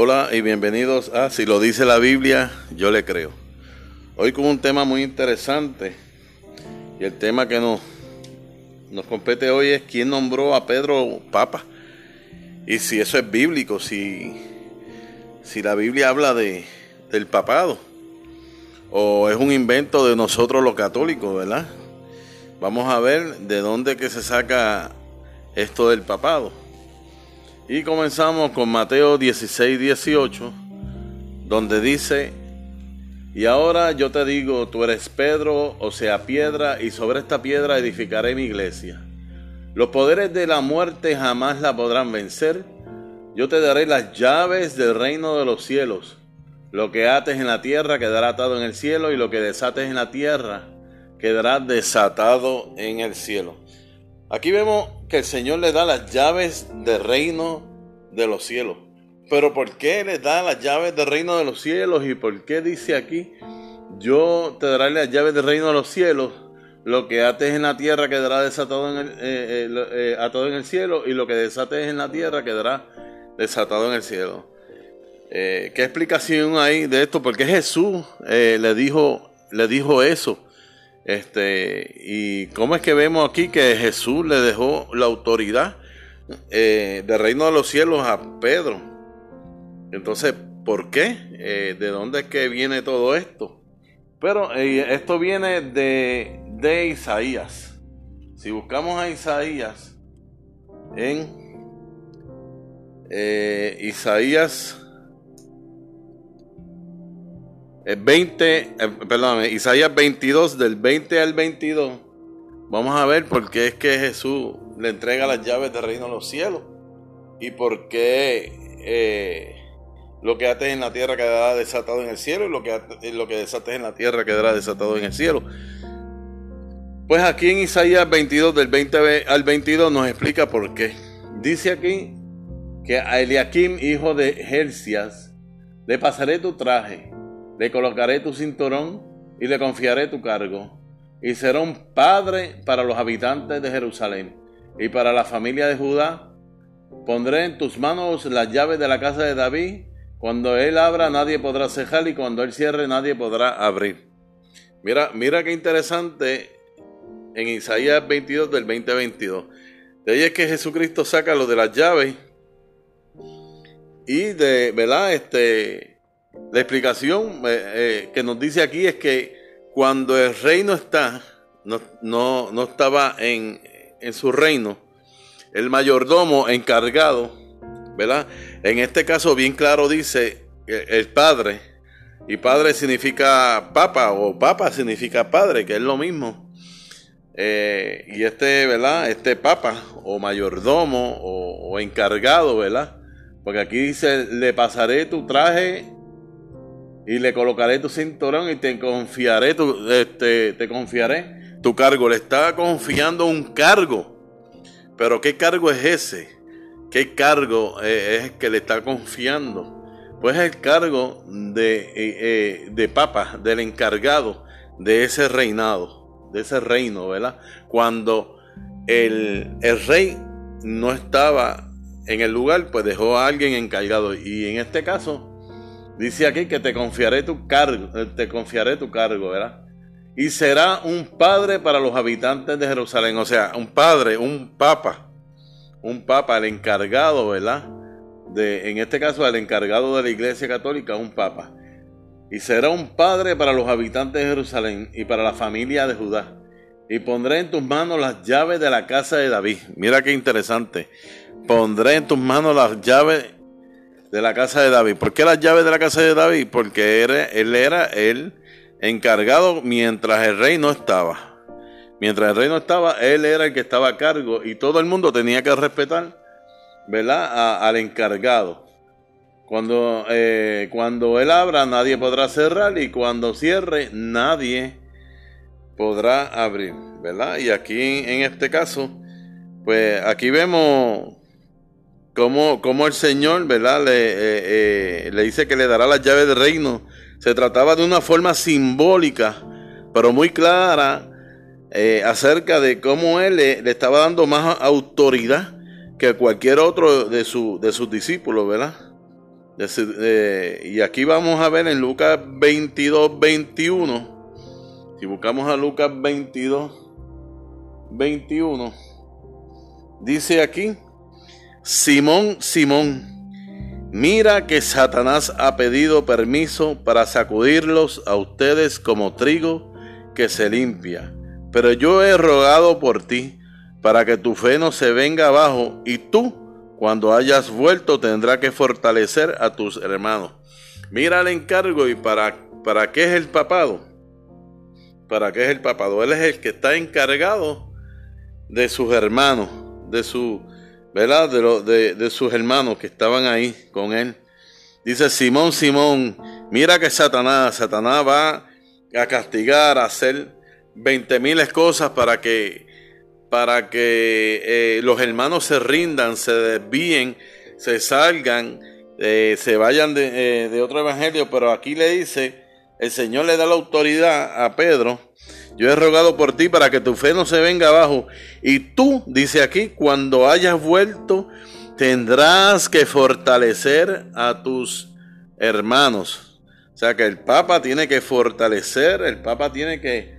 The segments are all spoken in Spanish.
Hola y bienvenidos a Si lo dice la Biblia, yo le creo. Hoy con un tema muy interesante y el tema que nos, nos compete hoy es quién nombró a Pedro Papa y si eso es bíblico, si, si la Biblia habla de, del papado o es un invento de nosotros los católicos, ¿verdad? Vamos a ver de dónde que se saca esto del papado. Y comenzamos con Mateo 16, 18, donde dice, y ahora yo te digo, tú eres Pedro, o sea, piedra, y sobre esta piedra edificaré mi iglesia. Los poderes de la muerte jamás la podrán vencer. Yo te daré las llaves del reino de los cielos. Lo que ates en la tierra quedará atado en el cielo, y lo que desates en la tierra quedará desatado en el cielo. Aquí vemos que el Señor le da las llaves del reino de los cielos. Pero ¿por qué le da las llaves del reino de los cielos? ¿Y por qué dice aquí, yo te daré las llaves del reino de los cielos? Lo que ates en la tierra quedará desatado en el, eh, eh, eh, atado en el cielo y lo que desates en la tierra quedará desatado en el cielo. ¿Qué explicación hay de esto? Porque Jesús le, dijo, le dijo eso. Este, y cómo es que vemos aquí que Jesús le dejó la autoridad eh, del reino de los cielos a Pedro. Entonces, ¿por qué? Eh, ¿De dónde es que viene todo esto? Pero eh, esto viene de, de Isaías. Si buscamos a Isaías en Isaías 20, eh, perdón, Isaías 22, del 20 al 22, vamos a ver por qué es que Jesús le entrega las llaves del reino de los cielos y por qué eh, lo que ates en la tierra quedará desatado en el cielo y lo que, lo que desates en la tierra quedará desatado en el cielo. Pues aquí en Isaías 22, del 20 al 22, nos explica por qué. Dice aquí que a Eliakim, hijo de Jercias, le pasaré tu traje le colocaré tu cinturón y le confiaré tu cargo, y será un padre para los habitantes de Jerusalén y para la familia de Judá. Pondré en tus manos las llaves de la casa de David. Cuando él abra, nadie podrá cejar, y cuando él cierre, nadie podrá abrir. Mira, mira qué interesante en Isaías 22 del 2022. De ahí es que Jesucristo saca lo de las llaves y de, ¿verdad? Este, la explicación eh, eh, que nos dice aquí es que cuando el reino está, no, no, estaba en, en, su reino, el mayordomo encargado, ¿verdad? En este caso bien claro dice el, padre, y padre significa papa, o papa significa padre, que es lo mismo. Eh, y este, ¿verdad? Este papa, o mayordomo, o, o encargado, ¿verdad? Porque aquí dice, le pasaré tu traje y le colocaré tu cinturón y te confiaré tu, este, te confiaré tu cargo. Le está confiando un cargo. Pero ¿qué cargo es ese? ¿Qué cargo eh, es que le está confiando? Pues el cargo de, eh, eh, de papa, del encargado de ese reinado, de ese reino, ¿verdad? Cuando el, el rey no estaba en el lugar, pues dejó a alguien encargado. Y en este caso, Dice aquí que te confiaré tu cargo, eh, te confiaré tu cargo, ¿verdad? Y será un padre para los habitantes de Jerusalén, o sea, un padre, un papa, un papa, el encargado, ¿verdad? De, en este caso, el encargado de la Iglesia Católica, un papa. Y será un padre para los habitantes de Jerusalén y para la familia de Judá. Y pondré en tus manos las llaves de la casa de David. Mira qué interesante. Pondré en tus manos las llaves de la casa de David. ¿Por qué las llaves de la casa de David? Porque él era el encargado mientras el rey no estaba. Mientras el rey no estaba, él era el que estaba a cargo y todo el mundo tenía que respetar, ¿verdad? al encargado. Cuando, eh, cuando él abra, nadie podrá cerrar y cuando cierre, nadie podrá abrir, ¿verdad? Y aquí en este caso, pues aquí vemos como, el Señor, ¿verdad? Le, eh, eh, le dice que le dará las llaves del reino. Se trataba de una forma simbólica, pero muy clara, eh, acerca de cómo Él le, estaba dando más autoridad que cualquier otro de, su, de sus discípulos, ¿verdad? y aquí vamos a ver en Lucas 22, 21. Si buscamos a Lucas 22, 21. Dice aquí, Simón, Simón, mira que Satanás ha pedido permiso para sacudirlos a ustedes como trigo que se limpia. Pero yo he rogado por ti para que tu fe no se venga abajo y tú cuando hayas vuelto tendrá que fortalecer a tus hermanos. Mira el encargo y para, para qué es el papado. ¿Para qué es el papado? Él es el que está encargado de sus hermanos, de su, ¿verdad? De, de sus hermanos que estaban ahí con él. Dice Simón, Simón, mira que Satanás, Satanás va a castigar, a hacer veinte miles cosas para que para que eh, los hermanos se rindan, se desvíen, se salgan, eh, se vayan eh, de, otro evangelio, pero aquí le dice, el Señor le da la autoridad a Pedro, yo he rogado por ti para que tu fe no se venga abajo, y tú, dice aquí, cuando hayas vuelto, tendrás que fortalecer a tus hermanos. O sea que el Papa tiene que fortalecer, el Papa tiene que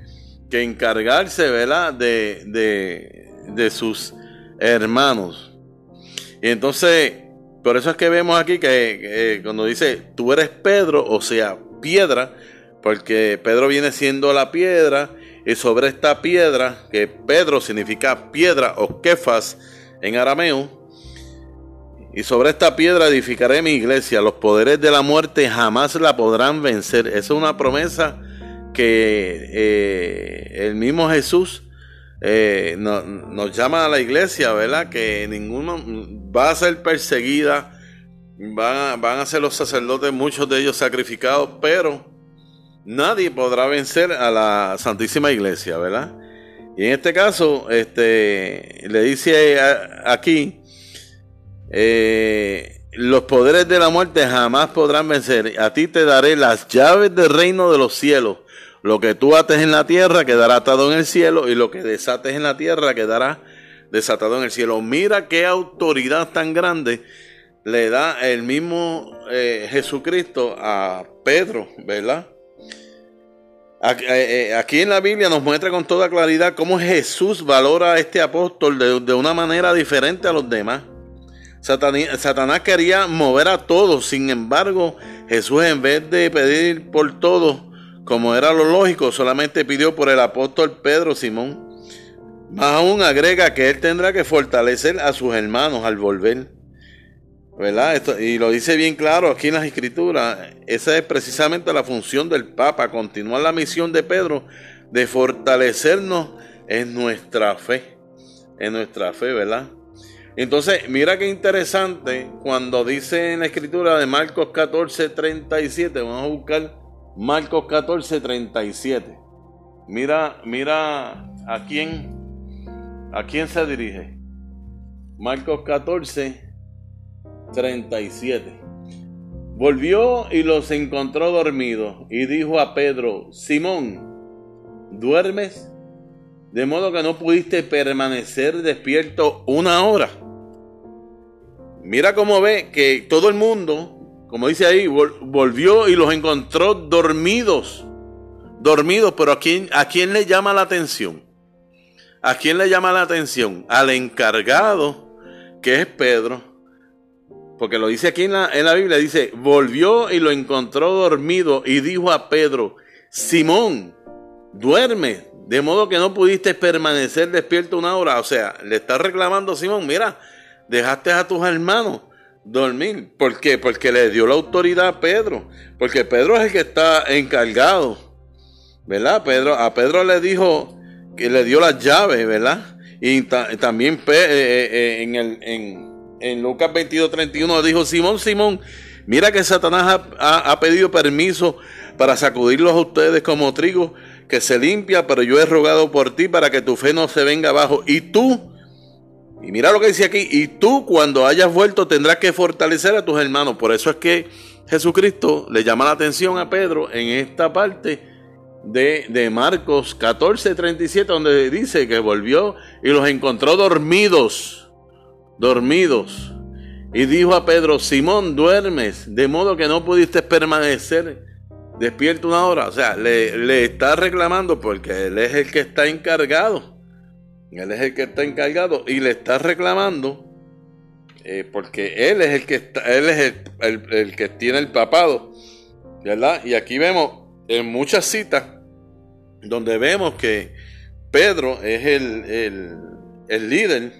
que encargarse, ¿verdad? De, de, sus hermanos. Y entonces, por eso es que vemos aquí que, cuando dice, tú eres Pedro, o sea, piedra, porque Pedro viene siendo la piedra, y sobre esta piedra, que Pedro significa piedra o kefas en arameo, y sobre esta piedra edificaré mi iglesia, los poderes de la muerte jamás la podrán vencer. Esa es una promesa que eh, el mismo Jesús eh, nos llama a la iglesia, ¿verdad? Que ninguno va a ser perseguida, van, van a ser los sacerdotes, muchos de ellos sacrificados, pero nadie podrá vencer a la Santísima Iglesia, ¿verdad? Y en este caso, este, le dice aquí, eh, los poderes de la muerte jamás podrán vencer. A ti te daré las llaves del reino de los cielos. Lo que tú ates en la tierra quedará atado en el cielo y lo que desates en la tierra quedará desatado en el cielo. Mira qué autoridad tan grande le da el mismo eh, Jesucristo a Pedro, ¿verdad? Aquí, eh, eh, en la Biblia nos muestra con toda claridad cómo Jesús valora a este apóstol de, de una manera diferente a los demás. Satanás quería mover a todos, sin embargo, Jesús en vez de pedir por todos, como era lo lógico, solamente pidió por el apóstol Pedro Simón. Más aún agrega que él tendrá que fortalecer a sus hermanos al volver. ¿Verdad? Esto, y lo dice bien claro aquí en las escrituras. Esa es precisamente la función del Papa, continuar la misión de Pedro de fortalecernos en nuestra fe. En nuestra fe, ¿verdad? Entonces, mira qué interesante cuando dice en la escritura de Marcos 14, 37, vamos a buscar Marcos 14, 37. Mira, mira a quién, a quién se dirige. Marcos 14, 37. Volvió y los encontró dormidos y dijo a Pedro, Simón, ¿duermes? De modo que no pudiste permanecer despierto una hora. Mira cómo ve que todo el mundo como dice ahí, volvió y los encontró dormidos. Dormidos, pero ¿a quién, ¿a quién le llama la atención? ¿A quién le llama la atención? Al encargado, que es Pedro. Porque lo dice aquí en la, en la Biblia, dice, volvió y lo encontró dormido y dijo a Pedro, Simón, duerme, de modo que no pudiste permanecer despierto una hora. O sea, le está reclamando a Simón, mira, dejaste a tus hermanos dormir. ¿Por qué? Porque le dio la autoridad a Pedro. Porque Pedro es el que está encargado. ¿Verdad? Pedro, a Pedro le dijo que le dio las llaves, ¿verdad? Y también eh, eh, eh, en, el, en Lucas 22, 31 dijo, Simón, Simón, mira que Satanás ha, ha pedido permiso para sacudirlos a ustedes como trigo que se limpia, pero yo he rogado por ti para que tu fe no se venga abajo. Y tú y mira lo que dice aquí, y tú cuando hayas vuelto tendrás que fortalecer a tus hermanos. Por eso es que Jesucristo le llama la atención a Pedro en esta parte de, de Marcos 14, 37, donde dice que volvió y los encontró dormidos, dormidos. Y dijo a Pedro, Simón, duermes, de modo que no pudiste permanecer despierto una hora. O sea, le, está reclamando porque él es el que está encargado. Él es el que está encargado y le está reclamando eh, porque él es el que está, él es el, que tiene el papado, ¿verdad? Y aquí vemos en muchas citas donde vemos que Pedro es el, el líder,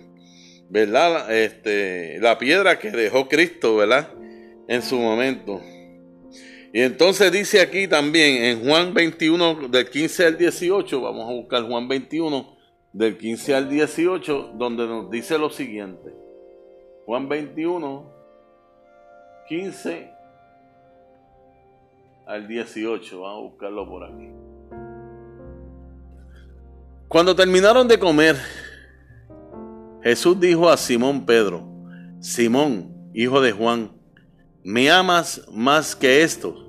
¿verdad? Este, la piedra que dejó Cristo, ¿verdad? En su momento. Y entonces dice aquí también en Juan 21 del 15 al 18, vamos a buscar Juan 21 del 15 al 18, donde nos dice lo siguiente. Juan 21, 15 al 18, vamos a buscarlo por aquí. Cuando terminaron de comer, Jesús dijo a Simón Pedro, Simón, hijo de Juan, ¿me amas más que esto?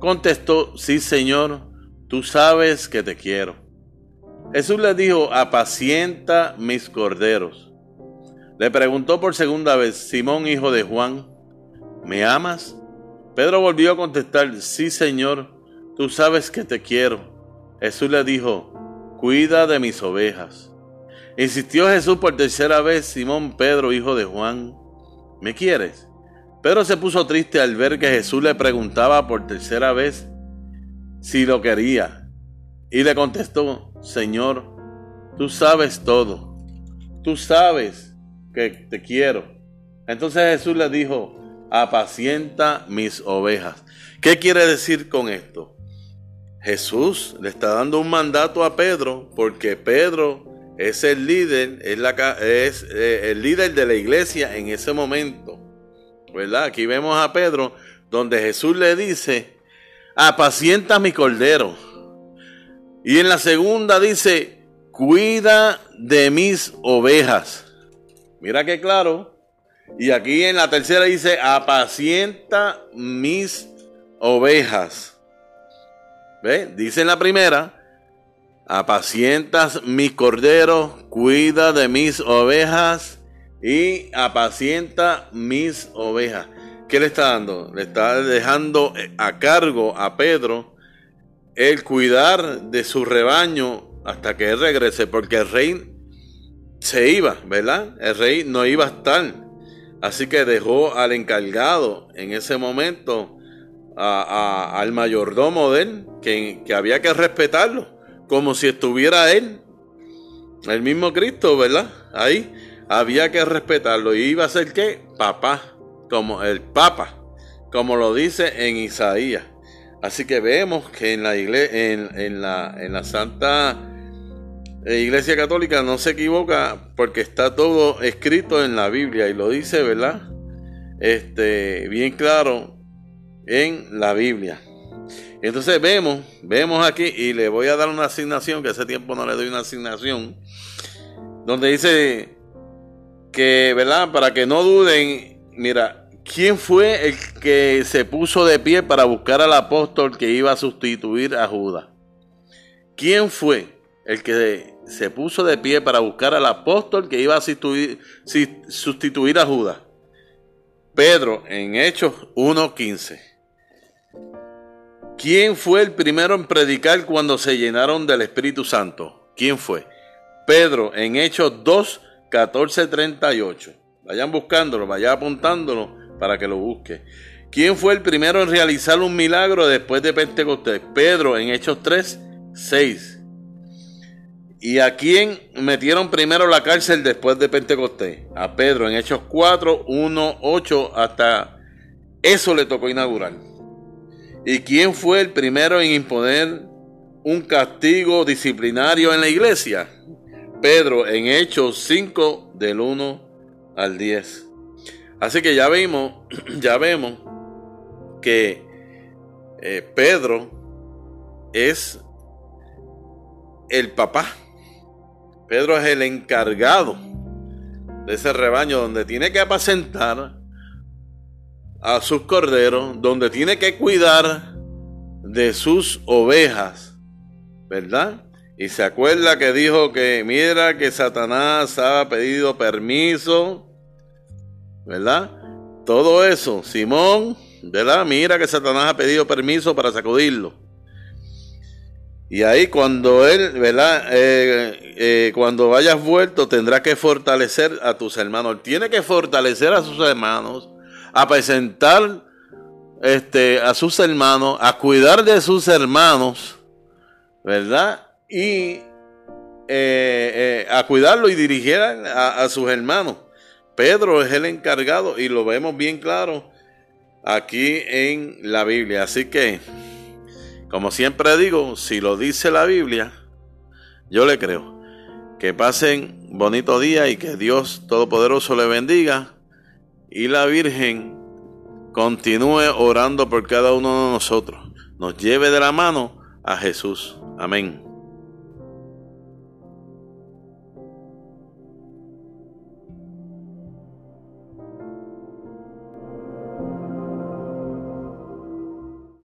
Contestó, sí Señor, tú sabes que te quiero. Jesús le dijo, apacienta mis corderos. Le preguntó por segunda vez, Simón, hijo de Juan, ¿me amas? Pedro volvió a contestar, sí Señor, tú sabes que te quiero. Jesús le dijo, cuida de mis ovejas. Insistió Jesús por tercera vez, Simón Pedro, hijo de Juan, ¿me quieres? Pedro se puso triste al ver que Jesús le preguntaba por tercera vez si lo quería. Y le contestó, Señor, tú sabes todo. Tú sabes que te quiero. Entonces Jesús le dijo, apacienta mis ovejas. ¿Qué quiere decir con esto? Jesús le está dando un mandato a Pedro porque Pedro es el líder, es, eh, el líder de la iglesia en ese momento. ¿verdad? Aquí vemos a Pedro donde Jesús le dice, apacienta mi cordero. Y en la segunda dice, cuida de mis ovejas. Mira qué claro. Y aquí en la tercera dice, apacienta mis ovejas. ¿Ve? Dice en la primera, apacientas mis corderos, cuida de mis ovejas y apacienta mis ovejas. ¿Qué le está dando? Le está dejando a cargo a Pedro el cuidar de su rebaño hasta que él regrese, porque el rey se iba, ¿verdad? El rey no iba a estar. Así que dejó al encargado en ese momento, al mayordomo de él, que, que había que respetarlo, como si estuviera él, el mismo Cristo, ¿verdad? Ahí había que respetarlo y iba a ser que papá, como el papa, como lo dice en Isaías. Así que vemos que en la iglesia, en, la, en la Santa Iglesia Católica no se equivoca porque está todo escrito en la Biblia y lo dice, ¿verdad? Este, bien claro en la Biblia. Entonces vemos, vemos aquí y le voy a dar una asignación, que hace tiempo no le doy una asignación, donde dice que, ¿verdad? Para que no duden, mira, ¿quién fue el que se puso de pie para buscar al apóstol que iba a sustituir a Judas? ¿Quién fue el que se puso de pie para buscar al apóstol que iba a sustituir, a Judas? Pedro en Hechos 1.15. ¿Quién fue el primero en predicar cuando se llenaron del Espíritu Santo? ¿Quién fue? Pedro en Hechos 2, 1438. Vayan buscándolo, vayan apuntándolo para que lo busque. ¿Quién fue el primero en realizar un milagro después de Pentecostés? Pedro en Hechos 3, 6. ¿Y a quién metieron primero la cárcel después de Pentecostés? A Pedro en Hechos 4, 1, 8, hasta eso le tocó inaugurar. ¿Y quién fue el primero en imponer un castigo disciplinario en la iglesia? Pedro en Hechos 5 del 1 al 10. Así que ya vimos, ya vemos que eh, Pedro es el papá. Pedro es el encargado de ese rebaño donde tiene que apacentar a sus corderos, donde tiene que cuidar de sus ovejas, ¿verdad? Y se acuerda que dijo que mira que Satanás ha pedido permiso, ¿verdad? Todo eso, Simón, ¿verdad? Mira que Satanás ha pedido permiso para sacudirlo. Y ahí cuando él, ¿verdad? Eh, eh, cuando hayas vuelto tendrá que fortalecer a tus hermanos. tiene que fortalecer a sus hermanos, a presentar este, a sus hermanos, a cuidar de sus hermanos, ¿verdad? Y eh, a cuidarlo y dirigir a, a sus hermanos. Pedro es el encargado y lo vemos bien claro aquí en la Biblia. Así que como siempre digo, si lo dice la Biblia, yo le creo. Que pasen bonito día y que Dios Todopoderoso le bendiga y la Virgen continúe orando por cada uno de nosotros. Nos lleve de la mano a Jesús. Amén.